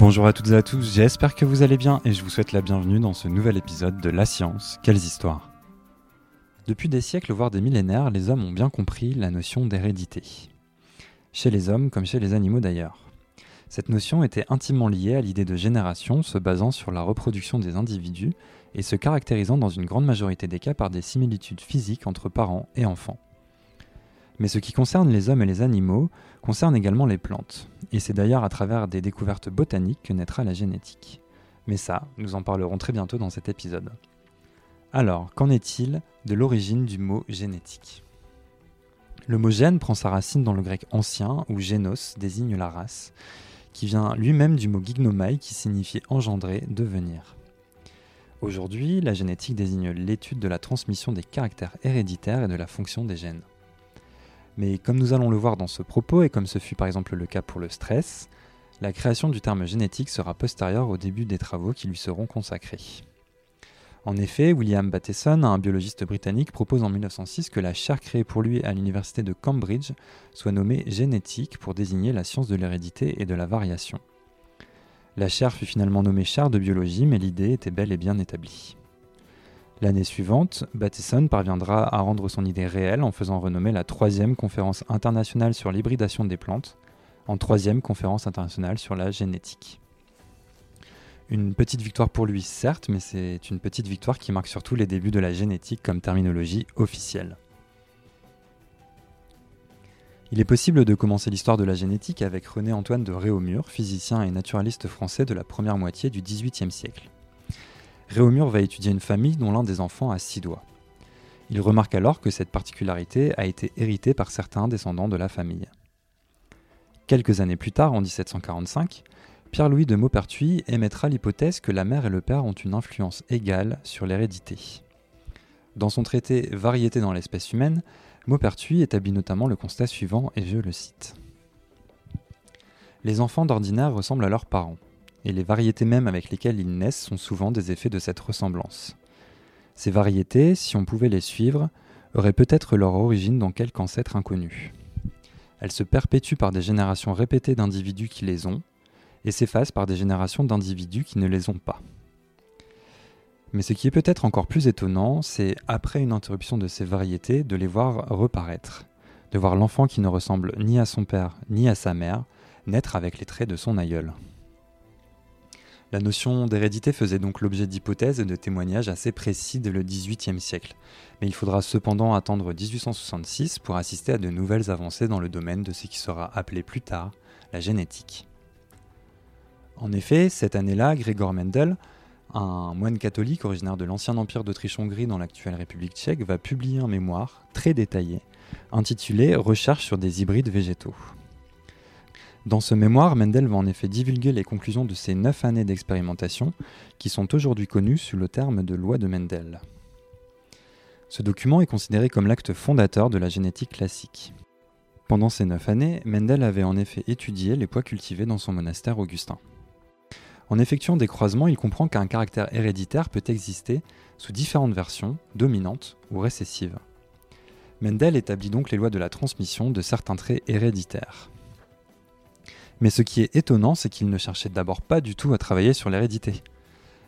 Bonjour à toutes et à tous, j'espère que vous allez bien et je vous souhaite la bienvenue dans ce nouvel épisode de La science, quelles histoires Depuis des siècles, voire des millénaires, les hommes ont bien compris la notion d'hérédité. Chez les hommes comme chez les animaux d'ailleurs. Cette notion était intimement liée à l'idée de génération se basant sur la reproduction des individus et se caractérisant dans une grande majorité des cas par des similitudes physiques entre parents et enfants. Mais ce qui concerne les hommes et les animaux concerne également les plantes, et c'est d'ailleurs à travers des découvertes botaniques que naîtra la génétique. Mais ça, nous en parlerons très bientôt dans cet épisode. Alors, qu'en est-il de l'origine du mot génétique? Le mot gène prend sa racine dans le grec ancien, où génos désigne la race, qui vient lui-même du mot gignomai qui signifie engendrer, devenir. Aujourd'hui, la génétique désigne l'étude de la transmission des caractères héréditaires et de la fonction des gènes. Mais comme nous allons le voir dans ce propos, et comme ce fut par exemple le cas pour le stress, la création du terme génétique sera postérieure au début des travaux qui lui seront consacrés. En effet, William Bateson, un biologiste britannique, propose en 1906 que la chaire créée pour lui à l'université de Cambridge soit nommée génétique pour désigner la science de l'hérédité et de la variation. La chaire fut finalement nommée chaire de biologie, mais l'idée était bel et bien établie. L'année suivante, Bateson parviendra à rendre son idée réelle en faisant renommer la troisième conférence internationale sur l'hybridation des plantes en troisième conférence internationale sur la génétique. Une petite victoire pour lui, certes, mais c'est une petite victoire qui marque surtout les débuts de la génétique comme terminologie officielle. Il est possible de commencer l'histoire de la génétique avec René-Antoine de Réaumur, physicien et naturaliste français de la première moitié du XVIIIe siècle. Réaumur va étudier une famille dont l'un des enfants a six doigts. Il remarque alors que cette particularité a été héritée par certains descendants de la famille. Quelques années plus tard, en 1745, Pierre-Louis de Maupertuis émettra l'hypothèse que la mère et le père ont une influence égale sur l'hérédité. Dans son traité Variété dans l'espèce humaine, Maupertuis établit notamment le constat suivant, et je le cite. Les enfants d'ordinaire ressemblent à leurs parents et les variétés mêmes avec lesquelles ils naissent sont souvent des effets de cette ressemblance. Ces variétés, si on pouvait les suivre, auraient peut-être leur origine dans quelque ancêtre inconnu. Elles se perpétuent par des générations répétées d'individus qui les ont, et s'effacent par des générations d'individus qui ne les ont pas. Mais ce qui est peut-être encore plus étonnant, c'est, après une interruption de ces variétés, de les voir reparaître, de voir l'enfant qui ne ressemble ni à son père ni à sa mère naître avec les traits de son aïeul. La notion d'hérédité faisait donc l'objet d'hypothèses et de témoignages assez précis dès le XVIIIe siècle, mais il faudra cependant attendre 1866 pour assister à de nouvelles avancées dans le domaine de ce qui sera appelé plus tard la génétique. En effet, cette année-là, Grégor Mendel, un moine catholique originaire de l'ancien empire d'Autriche-Hongrie dans l'actuelle République tchèque, va publier un mémoire très détaillé intitulé Recherche sur des hybrides végétaux. Dans ce mémoire, Mendel va en effet divulguer les conclusions de ses neuf années d'expérimentation, qui sont aujourd'hui connues sous le terme de loi de Mendel. Ce document est considéré comme l'acte fondateur de la génétique classique. Pendant ces neuf années, Mendel avait en effet étudié les pois cultivés dans son monastère augustin. En effectuant des croisements, il comprend qu'un caractère héréditaire peut exister sous différentes versions, dominantes ou récessives. Mendel établit donc les lois de la transmission de certains traits héréditaires. Mais ce qui est étonnant, c'est qu'il ne cherchait d'abord pas du tout à travailler sur l'hérédité.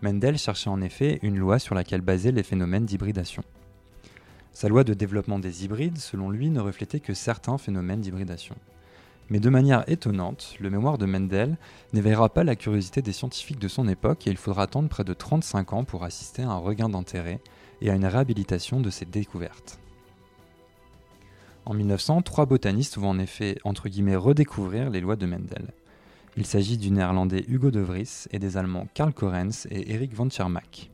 Mendel cherchait en effet une loi sur laquelle baser les phénomènes d'hybridation. Sa loi de développement des hybrides, selon lui, ne reflétait que certains phénomènes d'hybridation. Mais de manière étonnante, le mémoire de Mendel n'éveillera pas la curiosité des scientifiques de son époque et il faudra attendre près de 35 ans pour assister à un regain d'intérêt et à une réhabilitation de ses découvertes. En 1900, trois botanistes vont en effet, redécouvrir les lois de Mendel. Il s'agit du néerlandais Hugo de Vries et des allemands Karl Korens et Eric von Tschermak.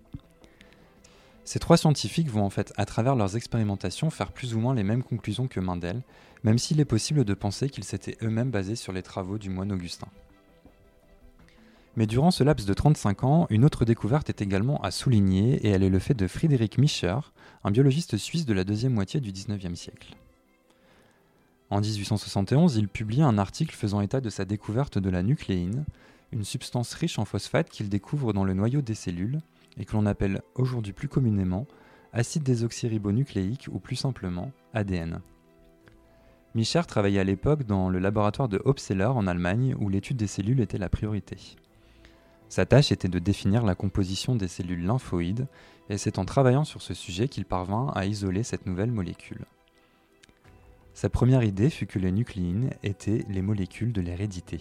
Ces trois scientifiques vont en fait, à travers leurs expérimentations, faire plus ou moins les mêmes conclusions que Mendel, même s'il est possible de penser qu'ils s'étaient eux-mêmes basés sur les travaux du moine Augustin. Mais durant ce laps de 35 ans, une autre découverte est également à souligner et elle est le fait de Friedrich Mischer, un biologiste suisse de la deuxième moitié du XIXe siècle. En 1871, il publie un article faisant état de sa découverte de la nucléine, une substance riche en phosphate qu'il découvre dans le noyau des cellules et que l'on appelle aujourd'hui plus communément acide désoxyribonucléique ou plus simplement ADN. Micher travaillait à l'époque dans le laboratoire de Hopseller en Allemagne où l'étude des cellules était la priorité. Sa tâche était de définir la composition des cellules lymphoïdes, et c'est en travaillant sur ce sujet qu'il parvint à isoler cette nouvelle molécule. Sa première idée fut que les nucléines étaient les molécules de l'hérédité.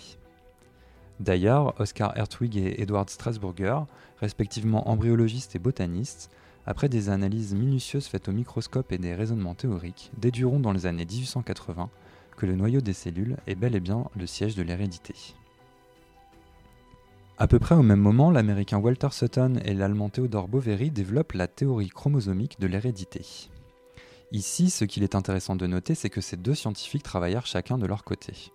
D'ailleurs, Oscar Hertwig et Edward Strasburger, respectivement embryologistes et botanistes, après des analyses minutieuses faites au microscope et des raisonnements théoriques, déduiront dans les années 1880 que le noyau des cellules est bel et bien le siège de l'hérédité. À peu près au même moment, l'américain Walter Sutton et l'allemand Theodor Boveri développent la théorie chromosomique de l'hérédité. Ici, ce qu'il est intéressant de noter, c'est que ces deux scientifiques travaillèrent chacun de leur côté.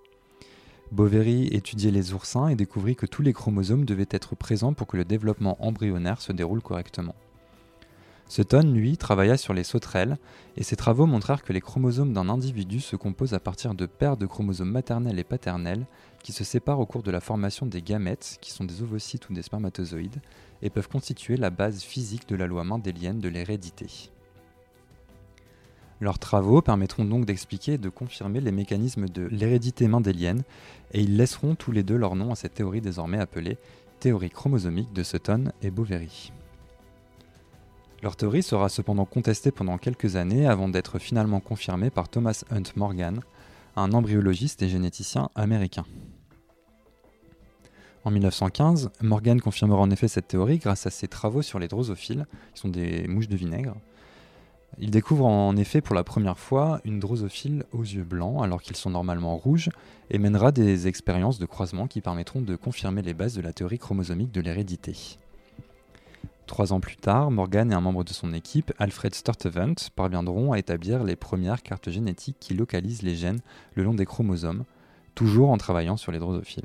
Boveri étudiait les oursins et découvrit que tous les chromosomes devaient être présents pour que le développement embryonnaire se déroule correctement. Sutton, lui, travailla sur les sauterelles, et ses travaux montrèrent que les chromosomes d'un individu se composent à partir de paires de chromosomes maternels et paternels qui se séparent au cours de la formation des gamètes, qui sont des ovocytes ou des spermatozoïdes, et peuvent constituer la base physique de la loi mendélienne de l'hérédité. Leurs travaux permettront donc d'expliquer et de confirmer les mécanismes de l'hérédité mendélienne, et ils laisseront tous les deux leur nom à cette théorie désormais appelée théorie chromosomique de Sutton et Boveri. Leur théorie sera cependant contestée pendant quelques années avant d'être finalement confirmée par Thomas Hunt Morgan, un embryologiste et généticien américain. En 1915, Morgan confirmera en effet cette théorie grâce à ses travaux sur les drosophiles, qui sont des mouches de vinaigre, il découvre en effet pour la première fois une drosophile aux yeux blancs alors qu'ils sont normalement rouges et mènera des expériences de croisement qui permettront de confirmer les bases de la théorie chromosomique de l'hérédité. Trois ans plus tard, Morgan et un membre de son équipe, Alfred Sturtevant, parviendront à établir les premières cartes génétiques qui localisent les gènes le long des chromosomes, toujours en travaillant sur les drosophiles.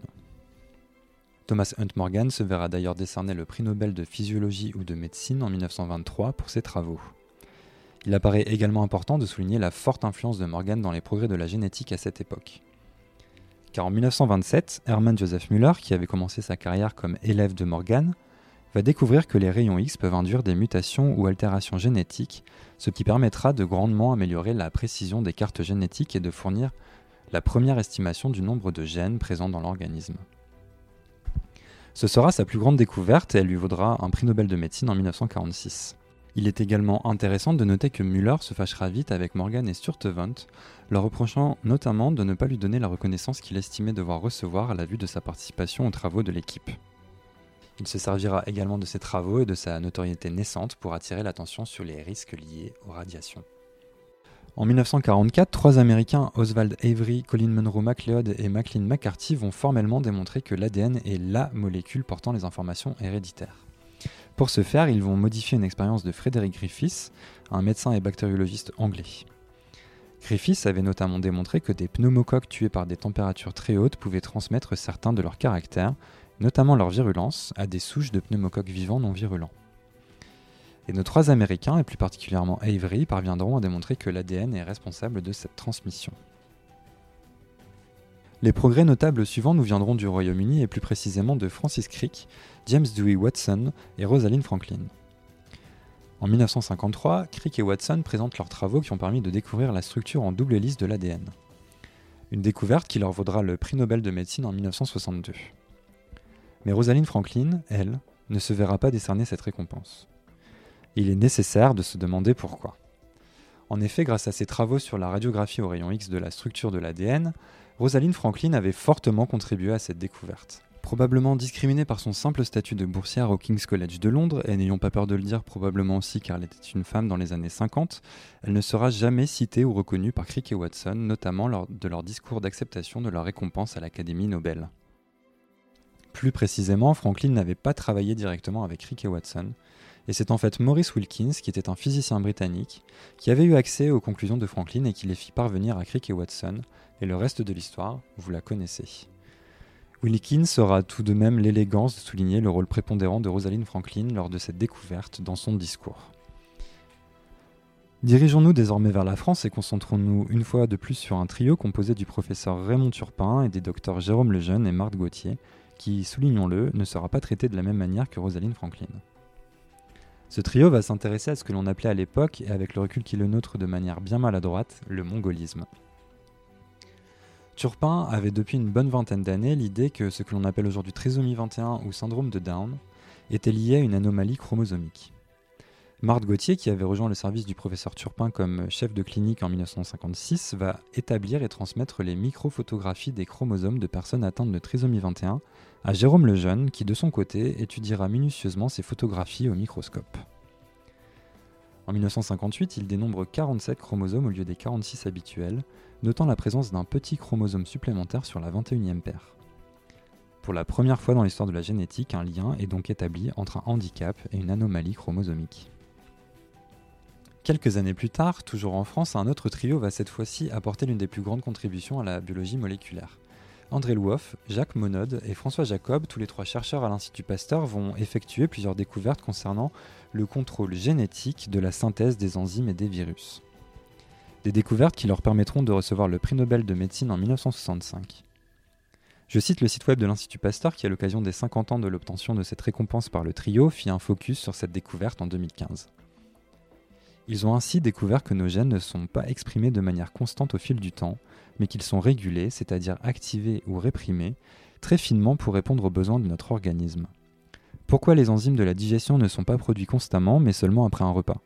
Thomas Hunt Morgan se verra d'ailleurs décerner le prix Nobel de physiologie ou de médecine en 1923 pour ses travaux. Il apparaît également important de souligner la forte influence de Morgan dans les progrès de la génétique à cette époque. Car en 1927, Hermann Joseph Müller, qui avait commencé sa carrière comme élève de Morgan, va découvrir que les rayons X peuvent induire des mutations ou altérations génétiques, ce qui permettra de grandement améliorer la précision des cartes génétiques et de fournir la première estimation du nombre de gènes présents dans l'organisme. Ce sera sa plus grande découverte et elle lui vaudra un prix Nobel de médecine en 1946. Il est également intéressant de noter que Müller se fâchera vite avec Morgan et Sturtevant, leur reprochant notamment de ne pas lui donner la reconnaissance qu'il estimait devoir recevoir à la vue de sa participation aux travaux de l'équipe. Il se servira également de ses travaux et de sa notoriété naissante pour attirer l'attention sur les risques liés aux radiations. En 1944, trois Américains, Oswald Avery, Colin Monroe MacLeod et Maclean McCarthy, vont formellement démontrer que l'ADN est LA molécule portant les informations héréditaires. Pour ce faire, ils vont modifier une expérience de Frédéric Griffiths, un médecin et bactériologiste anglais. Griffiths avait notamment démontré que des pneumocoques tués par des températures très hautes pouvaient transmettre certains de leurs caractères, notamment leur virulence, à des souches de pneumocoques vivants non virulents. Et nos trois Américains, et plus particulièrement Avery, parviendront à démontrer que l'ADN est responsable de cette transmission. Les progrès notables suivants nous viendront du Royaume-Uni et plus précisément de Francis Crick, James Dewey Watson et Rosalind Franklin. En 1953, Crick et Watson présentent leurs travaux qui ont permis de découvrir la structure en double hélice de l'ADN. Une découverte qui leur vaudra le prix Nobel de médecine en 1962. Mais Rosalind Franklin, elle, ne se verra pas décerner cette récompense. Il est nécessaire de se demander pourquoi. En effet, grâce à ses travaux sur la radiographie au rayon X de la structure de l'ADN, Rosalind Franklin avait fortement contribué à cette découverte. Probablement discriminée par son simple statut de boursière au King's College de Londres, et n'ayant pas peur de le dire probablement aussi car elle était une femme dans les années 50, elle ne sera jamais citée ou reconnue par Crick et Watson, notamment lors de leur discours d'acceptation de leur récompense à l'Académie Nobel. Plus précisément, Franklin n'avait pas travaillé directement avec Crick et Watson, et c'est en fait Maurice Wilkins, qui était un physicien britannique, qui avait eu accès aux conclusions de Franklin et qui les fit parvenir à Crick et Watson, et le reste de l'histoire, vous la connaissez. Wilkins aura tout de même l'élégance de souligner le rôle prépondérant de Rosalind Franklin lors de cette découverte dans son discours. Dirigeons-nous désormais vers la France et concentrons-nous une fois de plus sur un trio composé du professeur Raymond Turpin et des docteurs Jérôme Lejeune et Marthe Gauthier, qui, soulignons-le, ne sera pas traité de la même manière que Rosalind Franklin. Ce trio va s'intéresser à ce que l'on appelait à l'époque, et avec le recul qui le nôtre de manière bien maladroite, le mongolisme. Turpin avait depuis une bonne vingtaine d'années l'idée que ce que l'on appelle aujourd'hui trisomie 21 ou syndrome de Down était lié à une anomalie chromosomique. Marthe Gauthier, qui avait rejoint le service du professeur Turpin comme chef de clinique en 1956, va établir et transmettre les microphotographies des chromosomes de personnes atteintes de trisomie 21 à Jérôme Lejeune, qui de son côté étudiera minutieusement ces photographies au microscope. En 1958, il dénombre 47 chromosomes au lieu des 46 habituels, notant la présence d'un petit chromosome supplémentaire sur la 21e paire. Pour la première fois dans l'histoire de la génétique, un lien est donc établi entre un handicap et une anomalie chromosomique. Quelques années plus tard, toujours en France, un autre trio va cette fois-ci apporter l'une des plus grandes contributions à la biologie moléculaire. André Louoff, Jacques Monod et François Jacob, tous les trois chercheurs à l'Institut Pasteur, vont effectuer plusieurs découvertes concernant le contrôle génétique de la synthèse des enzymes et des virus. Des découvertes qui leur permettront de recevoir le prix Nobel de médecine en 1965. Je cite le site web de l'Institut Pasteur qui, à l'occasion des 50 ans de l'obtention de cette récompense par le trio, fit un focus sur cette découverte en 2015. Ils ont ainsi découvert que nos gènes ne sont pas exprimés de manière constante au fil du temps, mais qu'ils sont régulés, c'est-à-dire activés ou réprimés, très finement pour répondre aux besoins de notre organisme. Pourquoi les enzymes de la digestion ne sont pas produits constamment, mais seulement après un repas?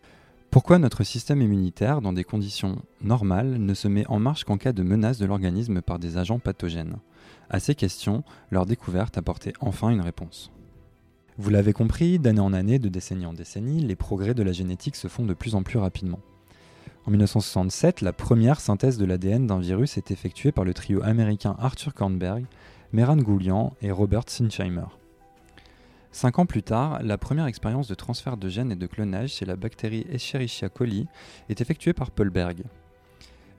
Pourquoi notre système immunitaire, dans des conditions normales, ne se met en marche qu'en cas de menace de l'organisme par des agents pathogènes? À ces questions, leur découverte apportait enfin une réponse. Vous l'avez compris, d'année en année, de décennie en décennie, les progrès de la génétique se font de plus en plus rapidement. En 1967, la première synthèse de l'ADN d'un virus est effectuée par le trio américain Arthur Kornberg, Meran Goulian et Robert Sinsheimer. Cinq ans plus tard, la première expérience de transfert de gènes et de clonage chez la bactérie Escherichia coli est effectuée par Paul Berg,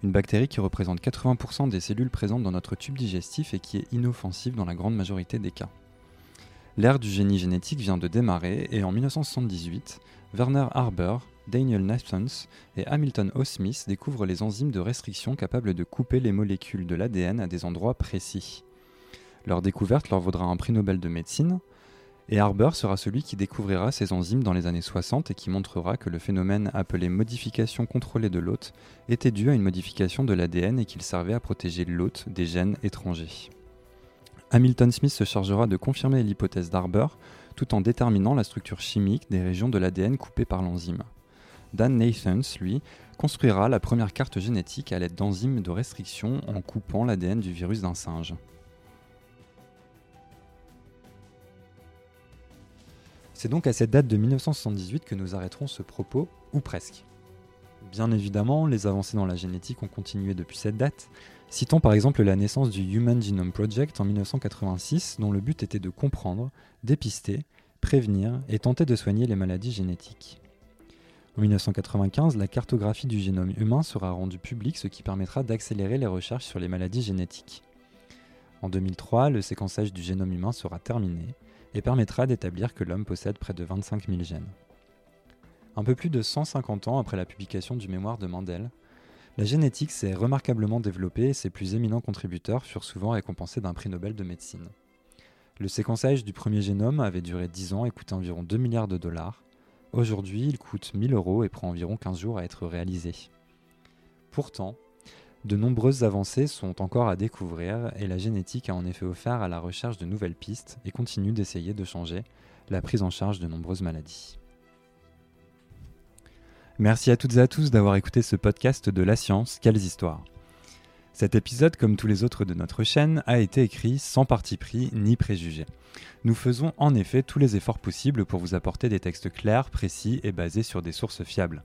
une bactérie qui représente 80% des cellules présentes dans notre tube digestif et qui est inoffensive dans la grande majorité des cas. L'ère du génie génétique vient de démarrer et en 1978, Werner Harber, Daniel Nathans et Hamilton O. Smith découvrent les enzymes de restriction capables de couper les molécules de l'ADN à des endroits précis. Leur découverte leur vaudra un prix Nobel de médecine, et Harber sera celui qui découvrira ces enzymes dans les années 60 et qui montrera que le phénomène appelé modification contrôlée de l'hôte était dû à une modification de l'ADN et qu'il servait à protéger l'hôte des gènes étrangers. Hamilton Smith se chargera de confirmer l'hypothèse d'Harber tout en déterminant la structure chimique des régions de l'ADN coupées par l'enzyme. Dan Nathans, lui, construira la première carte génétique à l'aide d'enzymes de restriction en coupant l'ADN du virus d'un singe. C'est donc à cette date de 1978 que nous arrêterons ce propos, ou presque. Bien évidemment, les avancées dans la génétique ont continué depuis cette date. Citons par exemple la naissance du Human Genome Project en 1986, dont le but était de comprendre, dépister, prévenir et tenter de soigner les maladies génétiques. En 1995, la cartographie du génome humain sera rendue publique, ce qui permettra d'accélérer les recherches sur les maladies génétiques. En 2003, le séquençage du génome humain sera terminé et permettra d'établir que l'homme possède près de 25 000 gènes. Un peu plus de 150 ans après la publication du mémoire de Mendel, la génétique s'est remarquablement développée et ses plus éminents contributeurs furent souvent récompensés d'un prix Nobel de médecine. Le séquençage du premier génome avait duré 10 ans et coûté environ 2 milliards de dollars, Aujourd'hui, il coûte 1000 euros et prend environ 15 jours à être réalisé. Pourtant, de nombreuses avancées sont encore à découvrir et la génétique a en effet offert à la recherche de nouvelles pistes et continue d'essayer de changer la prise en charge de nombreuses maladies. Merci à toutes et à tous d'avoir écouté ce podcast de La Science, quelles histoires. Cet épisode, comme tous les autres de notre chaîne, a été écrit sans parti pris ni préjugé. Nous faisons en effet tous les efforts possibles pour vous apporter des textes clairs, précis et basés sur des sources fiables.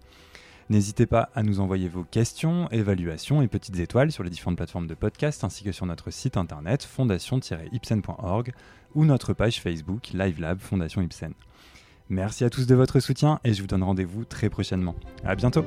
N'hésitez pas à nous envoyer vos questions, évaluations et petites étoiles sur les différentes plateformes de podcast ainsi que sur notre site internet fondation-ipsen.org ou notre page Facebook LiveLab Fondation Ipsen. Merci à tous de votre soutien et je vous donne rendez-vous très prochainement. À bientôt!